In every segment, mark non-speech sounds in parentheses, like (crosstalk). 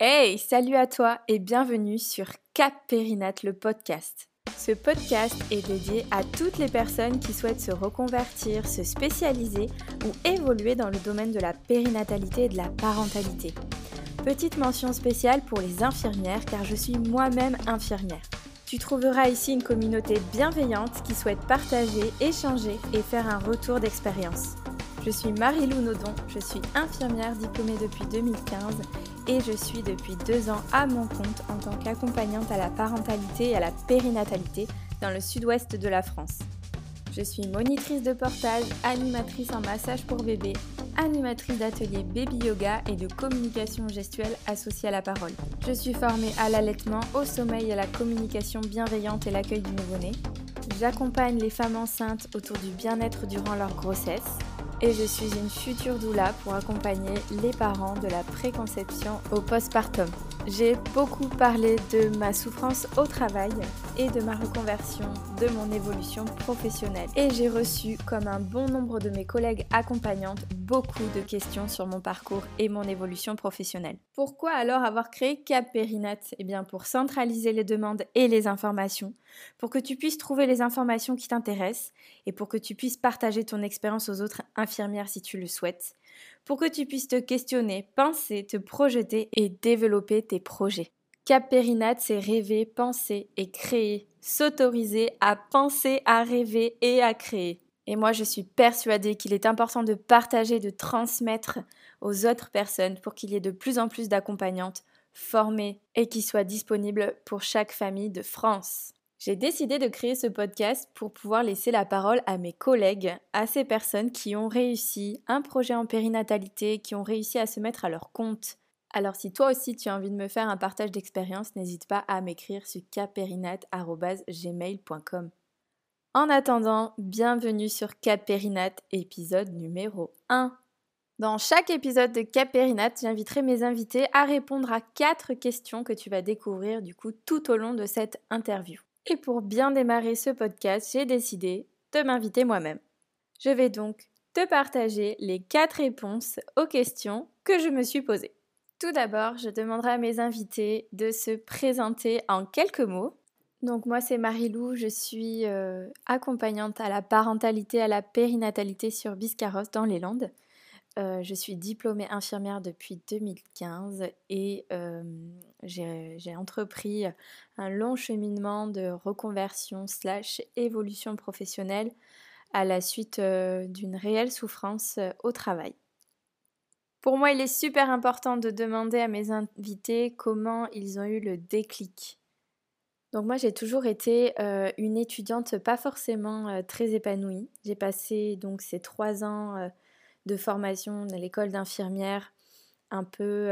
Hey, salut à toi et bienvenue sur Cap Périnat, le podcast. Ce podcast est dédié à toutes les personnes qui souhaitent se reconvertir, se spécialiser ou évoluer dans le domaine de la périnatalité et de la parentalité. Petite mention spéciale pour les infirmières car je suis moi-même infirmière. Tu trouveras ici une communauté bienveillante qui souhaite partager, échanger et faire un retour d'expérience. Je suis Marie-Lou Nodon, je suis infirmière diplômée depuis 2015 et je suis depuis deux ans à mon compte en tant qu'accompagnante à la parentalité et à la périnatalité dans le sud-ouest de la France. Je suis monitrice de portage, animatrice en massage pour bébé, animatrice d'ateliers baby yoga et de communication gestuelle associée à la parole. Je suis formée à l'allaitement, au sommeil, à la communication bienveillante et l'accueil du nouveau-né. J'accompagne les femmes enceintes autour du bien-être durant leur grossesse et je suis une future doula pour accompagner les parents de la préconception au postpartum. J'ai beaucoup parlé de ma souffrance au travail et de ma reconversion, de mon évolution professionnelle. Et j'ai reçu, comme un bon nombre de mes collègues accompagnantes, beaucoup de questions sur mon parcours et mon évolution professionnelle. Pourquoi alors avoir créé Cap Périnat Eh bien pour centraliser les demandes et les informations, pour que tu puisses trouver les informations qui t'intéressent et pour que tu puisses partager ton expérience aux autres infirmières si tu le souhaites pour que tu puisses te questionner, penser, te projeter et développer tes projets. Cap Périnat, c'est rêver, penser et créer, s'autoriser à penser, à rêver et à créer. Et moi, je suis persuadée qu'il est important de partager, de transmettre aux autres personnes pour qu'il y ait de plus en plus d'accompagnantes formées et qui soient disponibles pour chaque famille de France. J'ai décidé de créer ce podcast pour pouvoir laisser la parole à mes collègues, à ces personnes qui ont réussi un projet en périnatalité, qui ont réussi à se mettre à leur compte. Alors si toi aussi tu as envie de me faire un partage d'expérience, n'hésite pas à m'écrire sur caperinat.gmail.com. En attendant, bienvenue sur Caperinat, épisode numéro 1. Dans chaque épisode de Caperinat, j'inviterai mes invités à répondre à quatre questions que tu vas découvrir du coup tout au long de cette interview. Et pour bien démarrer ce podcast, j'ai décidé de m'inviter moi-même. Je vais donc te partager les quatre réponses aux questions que je me suis posées. Tout d'abord, je demanderai à mes invités de se présenter en quelques mots. Donc moi c'est Marie-Lou, je suis euh, accompagnante à la parentalité, à la périnatalité sur Biscarros dans les Landes. Euh, je suis diplômée infirmière depuis 2015 et euh, j'ai entrepris un long cheminement de reconversion slash évolution professionnelle à la suite euh, d'une réelle souffrance au travail. Pour moi, il est super important de demander à mes invités comment ils ont eu le déclic. Donc moi, j'ai toujours été une étudiante pas forcément très épanouie. J'ai passé donc ces trois ans de formation à l'école d'infirmière un peu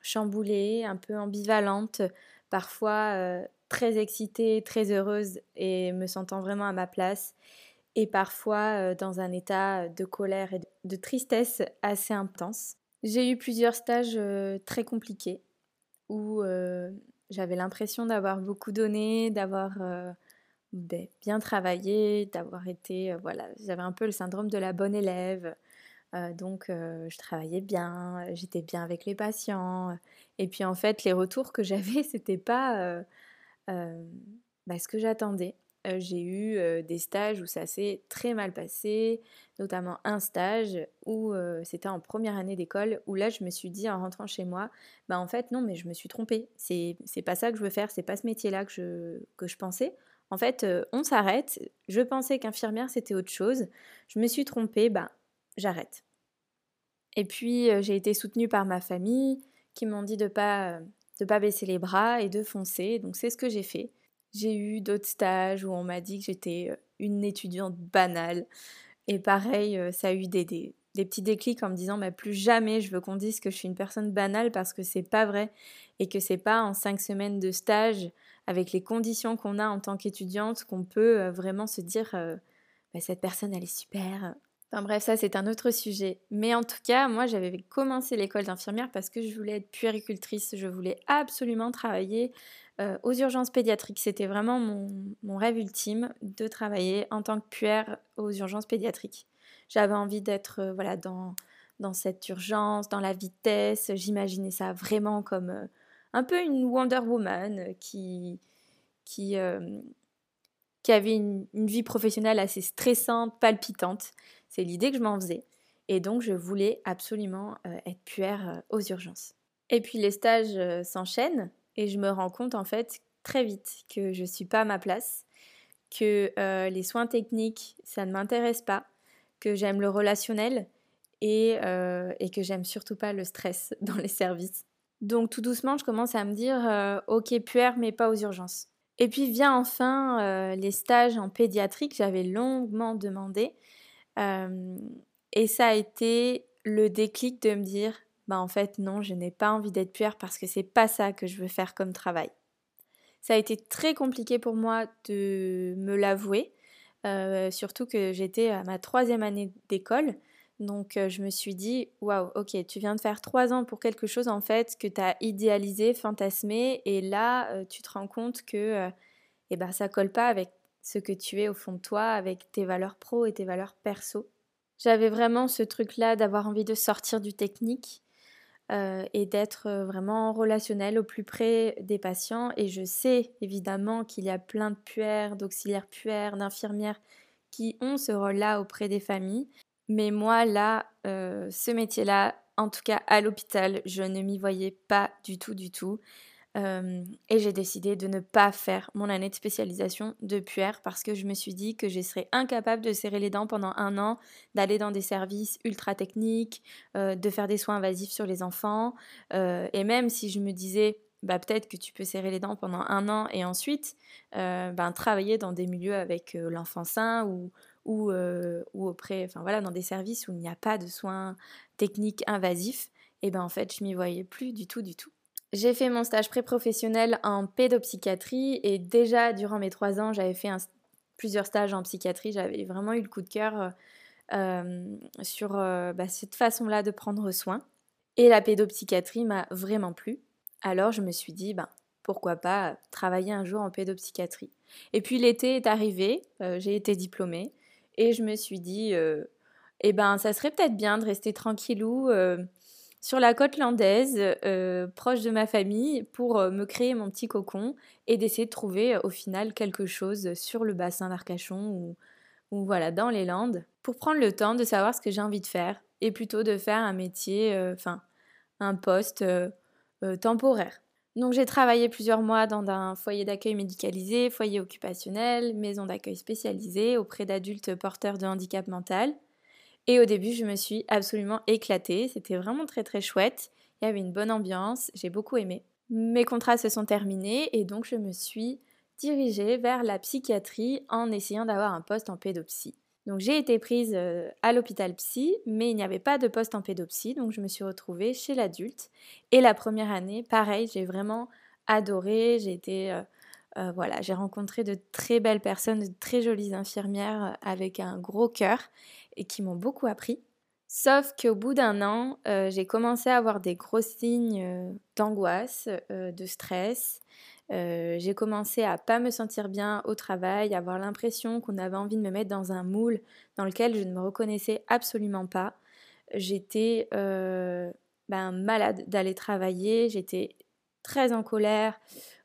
chamboulée, un peu ambivalente, parfois très excitée, très heureuse et me sentant vraiment à ma place, et parfois dans un état de colère et de tristesse assez intense. J'ai eu plusieurs stages très compliqués où j'avais l'impression d'avoir beaucoup donné, d'avoir ben, bien travaillé, d'avoir été, voilà, j'avais un peu le syndrome de la bonne élève, euh, donc je travaillais bien, j'étais bien avec les patients. Et puis en fait, les retours que (laughs) j'avais, c'était pas bah, ce que j'attendais. j'ai eu des stages où ça s'est très mal passé, notamment un stage où c'était en première année d'école, où là je me suis dit en rentrant chez moi, bah en fait non mais je me suis trompée, c'est, pas ça que je veux faire, c'est pas ce métier-là que je, que je pensais. En fait, on s'arrête, je pensais qu'infirmière c'était autre chose, je me suis trompée, bah j'arrête. Et puis j'ai été soutenue par ma famille qui m'ont dit de pas de pas baisser les bras et de foncer. Donc c'est ce que j'ai fait. J'ai eu d'autres stages où on m'a dit que j'étais une étudiante banale. Et pareil, ça a eu des, des, petits déclics en me disant bah, plus jamais je veux qu'on dise que je suis une personne banale parce que c'est pas vrai et que c'est pas en cinq semaines de stage avec les conditions qu'on a en tant qu'étudiante qu'on peut vraiment se dire bah, cette personne elle est super, Enfin bref, ça c'est un autre sujet. Mais en tout cas, moi j'avais commencé l'école d'infirmière parce que je voulais être puéricultrice. Je voulais absolument travailler euh, aux urgences pédiatriques. C'était vraiment mon, rêve ultime de travailler en tant que puère aux urgences pédiatriques. J'avais envie d'être euh, voilà, dans, cette urgence, dans la vitesse. J'imaginais ça vraiment comme euh, un peu une Wonder Woman qui, qui avait une, vie professionnelle assez stressante, palpitante. C'est l'idée que je m'en faisais. Et donc, je voulais absolument être puère aux urgences. Et puis, les stages s'enchaînent et je me rends compte en fait très vite que je ne suis pas à ma place, que euh, les soins techniques, ça ne m'intéresse pas, que j'aime le relationnel et, euh, que j'aime surtout pas le stress (laughs) dans les services. Donc tout doucement, je commence à me dire, euh, ok, puère, mais pas aux urgences. Et puis vient enfin les stages en pédiatrie que j'avais longuement demandé. Et ça a été le déclic de me dire, bah en fait non, je n'ai pas envie d'être puère parce que c'est pas ça que je veux faire comme travail. Ça a été très compliqué pour moi de me l'avouer, surtout que j'étais à ma troisième année d'école. Donc je me suis dit, waouh, ok, tu viens de faire trois ans pour quelque chose en fait que tu as idéalisé, fantasmé, et là tu te rends compte que eh ben, ça colle pas avec ce que tu es au fond de toi, avec tes valeurs pro et tes valeurs perso. J'avais vraiment ce truc-là d'avoir envie de sortir du technique euh, et d'être euh, vraiment relationnel au plus près des patients. Et je sais évidemment qu'il y a plein de puères, d'auxiliaires puères, d'infirmières qui ont ce rôle-là auprès des familles. Mais moi, là, euh, ce métier-là, en tout cas à l'hôpital, je ne m'y voyais pas du tout, du tout et j'ai décidé de ne pas faire mon année de spécialisation de puère parce que je me suis dit que je serais incapable de serrer les dents pendant un an, d'aller dans des services ultra techniques, de faire des soins invasifs sur les enfants. et même si je me disais, bah, peut-être que tu peux serrer les dents pendant un an et ensuite ben, travailler dans des milieux avec l'enfant sain ou, ou, ou auprès, enfin voilà, dans des services où il n'y a pas de soins techniques invasifs, et ben en fait je m'y voyais plus du tout, du tout. J'ai fait mon stage pré-professionnel en pédopsychiatrie et déjà durant mes trois ans, j'avais fait plusieurs stages en psychiatrie. J'avais vraiment eu le coup de cœur euh, euh, sur euh, bah, cette façon-là de prendre soin. Et la pédopsychiatrie m'a vraiment plu. Alors je me suis dit, ben, pourquoi pas travailler un jour en pédopsychiatrie. Et puis l'été est arrivé, j'ai été diplômée et je me suis dit, eh ben, ça serait peut-être bien de rester tranquillou sur la côte landaise, euh, proche de ma famille, pour euh, me créer mon petit cocon et d'essayer de trouver euh, au final quelque chose sur le bassin d'Arcachon ou, voilà, dans les Landes, pour prendre le temps de savoir ce que j'ai envie de faire et plutôt de faire un métier, enfin, un poste temporaire. Donc j'ai travaillé plusieurs mois dans un foyer d'accueil médicalisé, foyer occupationnel, maison d'accueil spécialisée auprès d'adultes porteurs de handicap mental. Et au début, je me suis absolument éclatée. C'était vraiment très très chouette. Il y avait une bonne ambiance. J'ai beaucoup aimé. Mes contrats se sont terminés et donc je me suis dirigée vers la psychiatrie en essayant d'avoir un poste en pédopsie. Donc j'ai été prise euh, à l'hôpital psy, mais il n'y avait pas de poste en pédopsie, donc je me suis retrouvée chez l'adulte. Et la première année, pareil, j'ai vraiment adoré. J'ai été, euh, euh, voilà, j'ai rencontré de très belles personnes, de très jolies infirmières avec un gros cœur et qui m'ont beaucoup appris. Sauf qu'au bout d'un an, euh, j'ai commencé à avoir des gros signes euh, d'angoisse, euh, de stress. j'ai commencé à pas me sentir bien au travail, à avoir l'impression qu'on avait envie de me mettre dans un moule dans lequel je ne me reconnaissais absolument pas. J'étais ben, malade d'aller travailler, j'étais très en colère,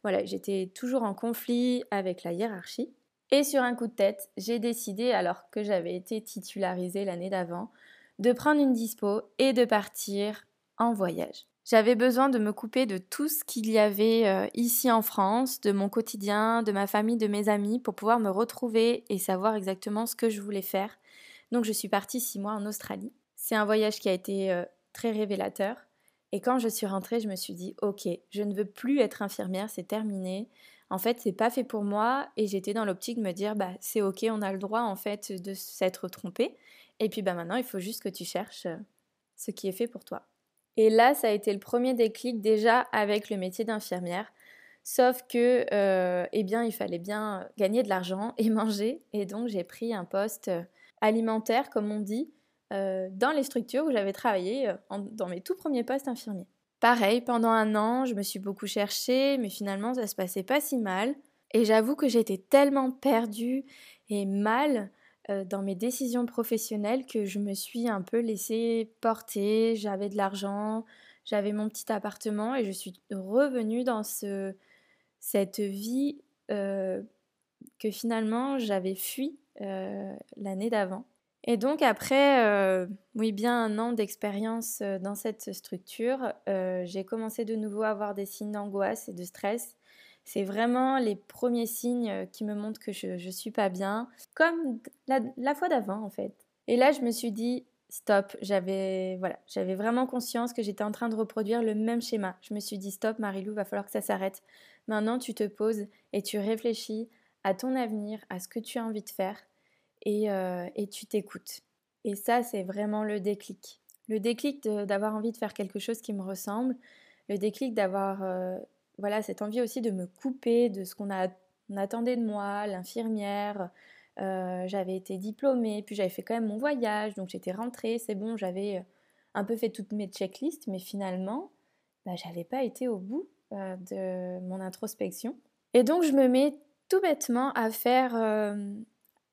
voilà, j'étais toujours en conflit avec la hiérarchie. Et sur un coup de tête, j'ai décidé, alors que j'avais été titularisée l'année d'avant, de prendre une dispo et de partir en voyage. J'avais besoin de me couper de tout ce qu'il y avait euh, ici en France, de mon quotidien, de ma famille, de mes amis, pour pouvoir me retrouver et savoir exactement ce que je voulais faire. Donc je suis partie six mois en Australie. C'est un voyage qui a été euh, très révélateur. Et quand je suis rentrée, je me suis dit, ok, je ne veux plus être infirmière, c'est terminé en fait, c'est pas fait pour moi et j'étais dans l'optique de me dire bah c'est OK, on a le droit en fait de s'être trompé et puis bah maintenant, il faut juste que tu cherches euh, ce qui est fait pour toi. Et là, ça a été le premier déclic déjà avec le métier d'infirmière. Sauf que, euh, eh bien, il fallait bien gagner de l'argent et (laughs) manger. Et donc, j'ai pris un poste euh, alimentaire, comme on dit, dans les structures où j'avais travaillé dans mes tout premiers postes infirmiers. Pareil, pendant un an, je me suis beaucoup cherchée, mais finalement, ça se passait pas si mal. Et j'avoue que j'étais tellement perdue et mal dans mes décisions professionnelles que je me suis un peu laissée porter. J'avais de l'argent, j'avais mon petit appartement et je suis revenue dans ce, cette vie que finalement j'avais fui l'année d'avant. Et donc après, euh, oui, bien un an d'expérience euh, dans cette structure, euh, j'ai commencé de nouveau à avoir des signes d'angoisse et de stress. C'est vraiment les premiers signes qui me montrent que je ne suis pas bien, comme la, fois d'avant en fait. Et là, je me suis dit, stop, j'avais voilà, vraiment conscience que j'étais en train de reproduire le même schéma. Je me suis dit, stop, Marilou, va falloir que ça s'arrête. Maintenant, tu te poses et tu réfléchis à ton avenir, à ce que tu as envie de faire euh, et, tu t'écoutes. Et ça, c'est vraiment le déclic. Le déclic d'avoir envie de faire quelque chose qui me ressemble, le déclic d'avoir euh, voilà, cette envie aussi de me couper de ce qu'on attendait de moi, l'infirmière. Euh, j'avais été diplômée, puis j'avais fait quand même mon voyage, donc j'étais rentrée, c'est bon, j'avais un peu fait toutes mes checklists, mais finalement, bah, j'avais pas été au bout de mon introspection. Et donc je me mets tout bêtement à faire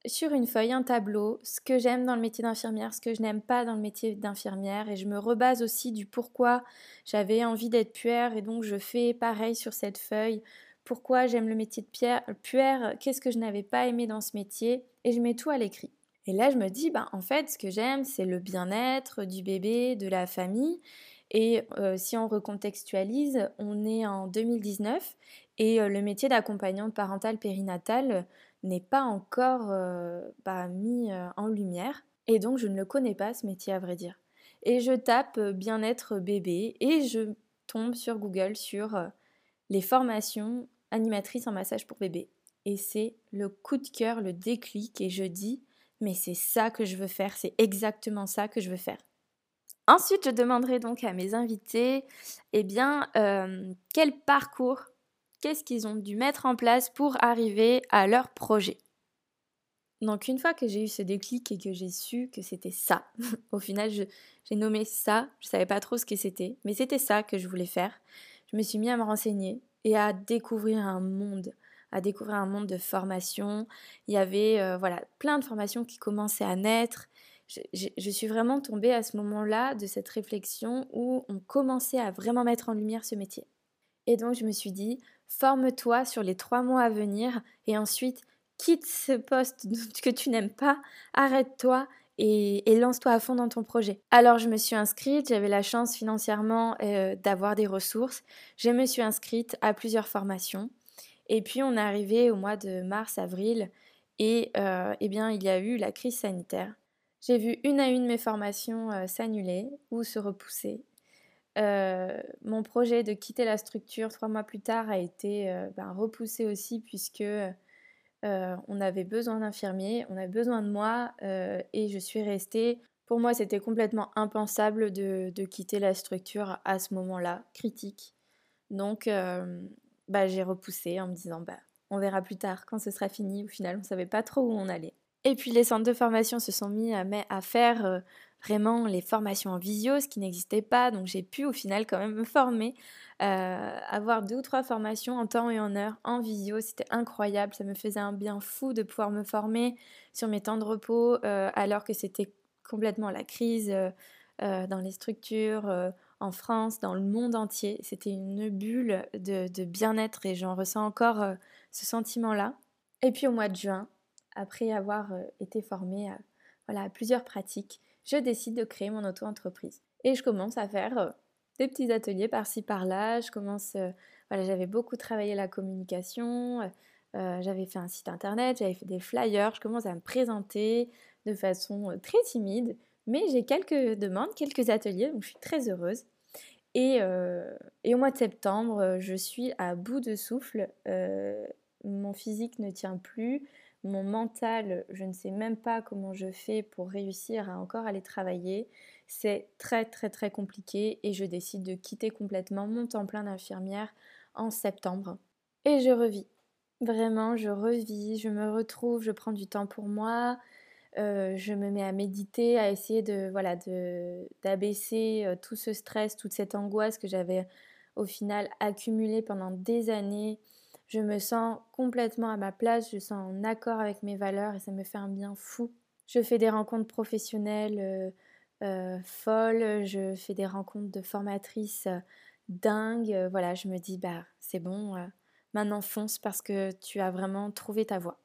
sur une feuille un tableau, ce que j'aime dans le métier d'infirmière, ce que je n'aime pas dans le métier d'infirmière, et je me rebase aussi du pourquoi j'avais envie d'être puère, et donc je fais pareil sur cette feuille, pourquoi j'aime le métier de puère, qu'est-ce que je n'avais pas aimé dans ce métier, et je mets tout à l'écrit. Et là, je me dis, bah, en fait, ce que j'aime, c'est le bien-être du bébé, de la famille. Et euh, si on recontextualise, on est en 2019 et euh, le métier d'accompagnante parentale périnatale n'est pas encore euh, bah, mis euh, en lumière. Et donc je ne le connais pas ce métier à vrai dire. Et je tape euh, bien-être bébé et je tombe sur Google sur les formations animatrices en massage pour bébé. Et c'est le coup de cœur, le déclic et je dis mais c'est ça que je veux faire, c'est exactement ça que je veux faire. Ensuite, je demanderai donc à mes invités, eh bien, quel parcours qu'est-ce qu'ils ont dû mettre en place pour arriver à leur projet. Donc une fois que j'ai eu ce déclic et que j'ai su que c'était ça, (laughs) au final j'ai nommé ça, je savais pas trop ce que c'était, mais c'était ça que je voulais faire. Je me suis mis à me renseigner et à découvrir un monde, à découvrir un monde de formation. Il y avait euh, voilà plein de formations qui commençaient à naître. je suis vraiment tombée à ce moment-là de cette réflexion où on commençait à vraiment mettre en lumière ce métier. Et donc je me suis dit, forme-toi sur les trois mois à venir et ensuite quitte ce poste (laughs) que tu n'aimes pas, arrête-toi et, lance-toi à fond dans ton projet. Alors je me suis inscrite, j'avais la chance financièrement euh, d'avoir des ressources, je me suis inscrite à plusieurs formations et puis on est arrivé au mois de mars-avril et euh, eh bien il y a eu la crise sanitaire. J'ai vu une à une mes formations euh, s'annuler ou se repousser euh, mon projet de quitter la structure trois mois plus tard a été euh, ben, repoussé aussi puisque euh, on avait besoin d'infirmiers, on avait besoin de moi et je suis restée. Pour moi, c'était complètement impensable de, quitter la structure à ce moment-là, critique. Donc, bah, j'ai repoussé en me disant, bah, on verra plus tard quand ce sera fini. Au final, on ne savait pas trop où on allait. Et puis les centres de formation se sont mis à faire vraiment les formations en visio, ce qui n'existait pas. Donc j'ai pu au final quand même me former, euh, avoir deux ou trois formations en temps et en heure en visio. C'était incroyable, ça me faisait un bien fou de pouvoir me former sur mes temps de repos euh, alors que c'était complètement la crise euh, dans les structures. en France, dans le monde entier, c'était une bulle de, bien-être et j'en ressens encore ce sentiment-là. Et puis au mois de juin, après avoir été formée à plusieurs pratiques, je décide de créer mon auto-entreprise. Et je commence à faire euh, des petits ateliers par-ci par-là. Je commence, euh, voilà, j'avais beaucoup travaillé la communication, euh, j'avais fait un site internet, j'avais fait des flyers. Je commence à me présenter de façon très timide, mais j'ai quelques demandes, quelques ateliers, donc je suis très heureuse. Et, et au mois de septembre, je suis à bout de souffle. mon physique ne tient plus mon mental, je ne sais même pas comment je fais pour réussir à encore aller travailler. C'est très très très compliqué et je décide de quitter complètement mon temps plein d'infirmière en septembre. Et je revis. Vraiment, je revis, je me retrouve, je prends du temps pour moi, euh, je me mets à méditer, à essayer de voilà d'abaisser euh, tout ce stress, toute cette angoisse que j'avais au final accumulée pendant des années je me sens complètement à ma place, je sens en accord avec mes valeurs et ça me fait un bien fou Je fais des rencontres professionnelles folles, je fais des rencontres de formatrices dingues. Voilà, je me dis, bah c'est bon, maintenant fonce parce que tu as vraiment trouvé ta voie.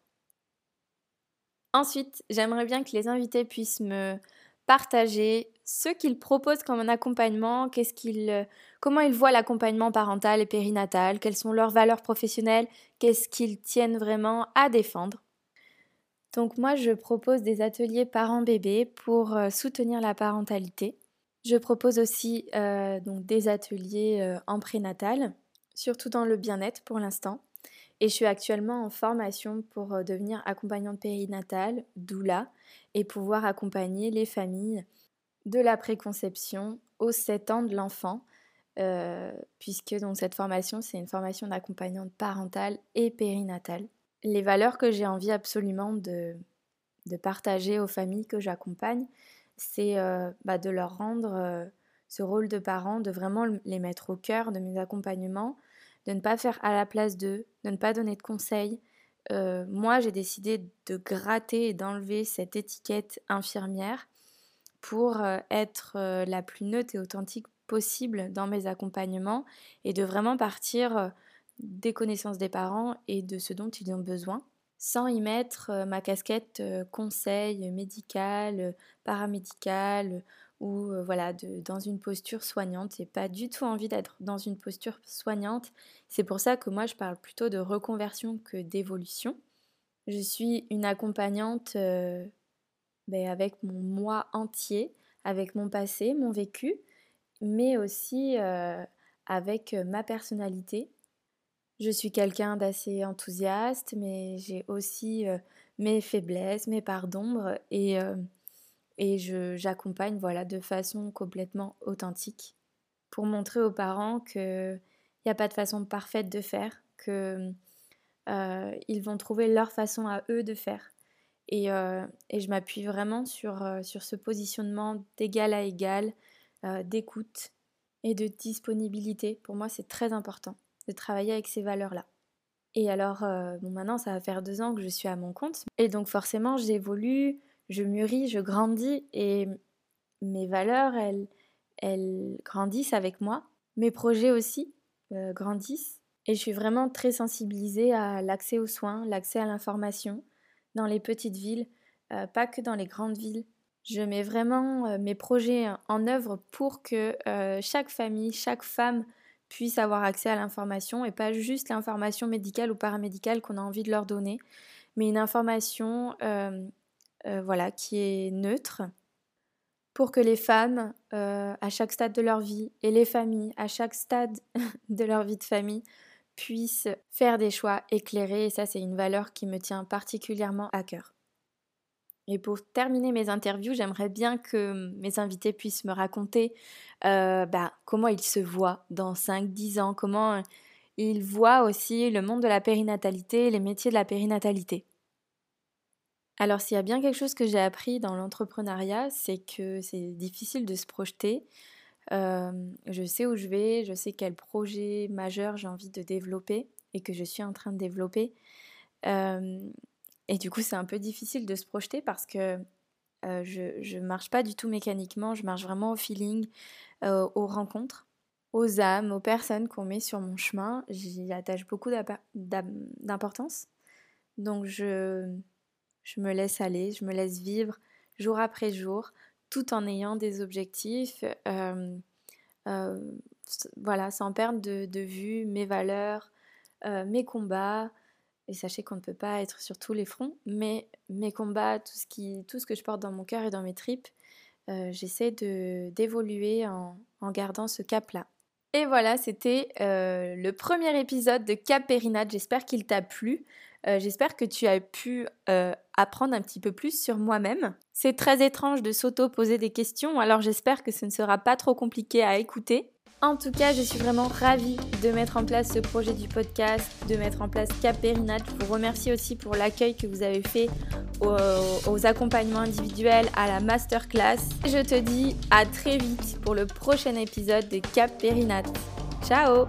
Ensuite, j'aimerais bien que les invités puissent me partager ce qu'ils proposent comme un accompagnement, qu'est-ce qu'ils, comment ils voient l'accompagnement parental et périnatal, quelles sont leurs valeurs professionnelles, qu'est-ce qu'ils tiennent vraiment à défendre. Donc moi, je propose des ateliers parents-bébés pour euh, soutenir la parentalité. Je propose aussi euh, donc des ateliers euh, en prénatal, surtout dans le bien-être pour l'instant. Et je suis actuellement en formation pour euh, devenir accompagnante périnatale, doula, et pouvoir accompagner les familles de la préconception aux 7 ans de l'enfant, euh, puisque donc cette formation, c'est une formation d'accompagnante parentale et périnatale. Les valeurs que j'ai envie absolument de, de, partager aux familles que j'accompagne, c'est euh, bah, de leur rendre ce rôle de parent, de vraiment les mettre au cœur de mes accompagnements, de ne pas faire à la place d'eux, de ne pas donner de conseils. Euh, moi, j'ai décidé de gratter et d'enlever cette étiquette infirmière pour euh, être euh, la plus neutre et authentique possible dans mes accompagnements et de vraiment partir des connaissances des parents et de ce dont ils ont besoin sans y mettre ma casquette conseil médical, paramédical ou euh, voilà, de, dans une posture soignante. J'ai pas du tout envie d'être dans une posture soignante. C'est pour ça que moi je parle plutôt de reconversion que d'évolution. Je suis une accompagnante euh, ben, avec mon moi entier, avec mon passé, mon vécu, mais aussi euh, avec ma personnalité. Je suis quelqu'un d'assez enthousiaste, mais j'ai aussi mes faiblesses, mes parts d'ombre et j'accompagne voilà, de façon complètement authentique pour montrer aux parents qu'il n'y a pas de façon parfaite de faire, qu'ils euh, vont trouver leur façon à eux de faire. Et, euh, et je m'appuie vraiment sur, euh, sur ce positionnement d'égal à égal, d'écoute et de disponibilité. Pour moi, c'est très important de travailler avec ces valeurs-là. Et alors, bon, maintenant, ça va faire deux ans que je suis à mon compte. Et donc, forcément, j'évolue, je mûris, je grandis et mes valeurs, elles, elles grandissent avec moi. Mes projets aussi euh, grandissent. Et je suis vraiment très sensibilisée à l'accès aux soins, l'accès à l'information dans les petites villes, euh, pas que dans les grandes villes. Je mets vraiment euh, mes projets en œuvre pour que chaque famille, chaque femme puisse avoir accès à l'information et pas juste l'information médicale ou paramédicale qu'on a envie de leur donner, mais une information euh, voilà, qui est neutre, pour que les femmes, euh, à chaque stade de leur vie, et les familles, à chaque stade (laughs) de leur vie de famille, puissent faire des choix éclairés. Et ça, c'est une valeur qui me tient particulièrement à cœur. Et pour terminer mes interviews, j'aimerais bien que mes invités puissent me raconter euh, bah, comment ils se voient dans 5-10 ans, comment ils voient aussi le monde de la périnatalité, les métiers de la périnatalité. Alors s'il y a bien quelque chose que j'ai appris dans l'entrepreneuriat, c'est que c'est difficile de se projeter. Je sais où je vais, je sais quel projet majeur j'ai envie de développer et que je suis en train de développer. et du coup, c'est un peu difficile de se projeter parce que je ne marche pas du tout mécaniquement, je marche vraiment au feeling, aux rencontres, aux âmes, aux personnes qu'on met sur mon chemin. J'y attache beaucoup d'importance. Donc je je me laisse aller, je me laisse vivre jour après jour, tout en ayant des objectifs, euh, euh, voilà, sans perdre de, vue mes valeurs, euh, mes combats. Et sachez qu'on ne peut pas être sur tous les fronts, mais mes combats, tout ce, que je porte dans mon cœur et dans mes tripes, j'essaie d'évoluer en, en gardant ce cap-là. Et voilà, c'était le premier épisode de Cap Périnade. J'espère qu'il t'a plu. J'espère que tu as pu apprendre un petit peu plus sur moi-même. C'est très étrange de s'auto-poser des questions, alors j'espère que ce ne sera pas trop compliqué à écouter. En tout cas, je suis vraiment ravie de mettre en place ce projet du podcast, de mettre en place Cap Je vous remercie aussi pour l'accueil que vous avez fait aux, accompagnements individuels, à la masterclass. Je te dis à très vite pour le prochain épisode de Cap Ciao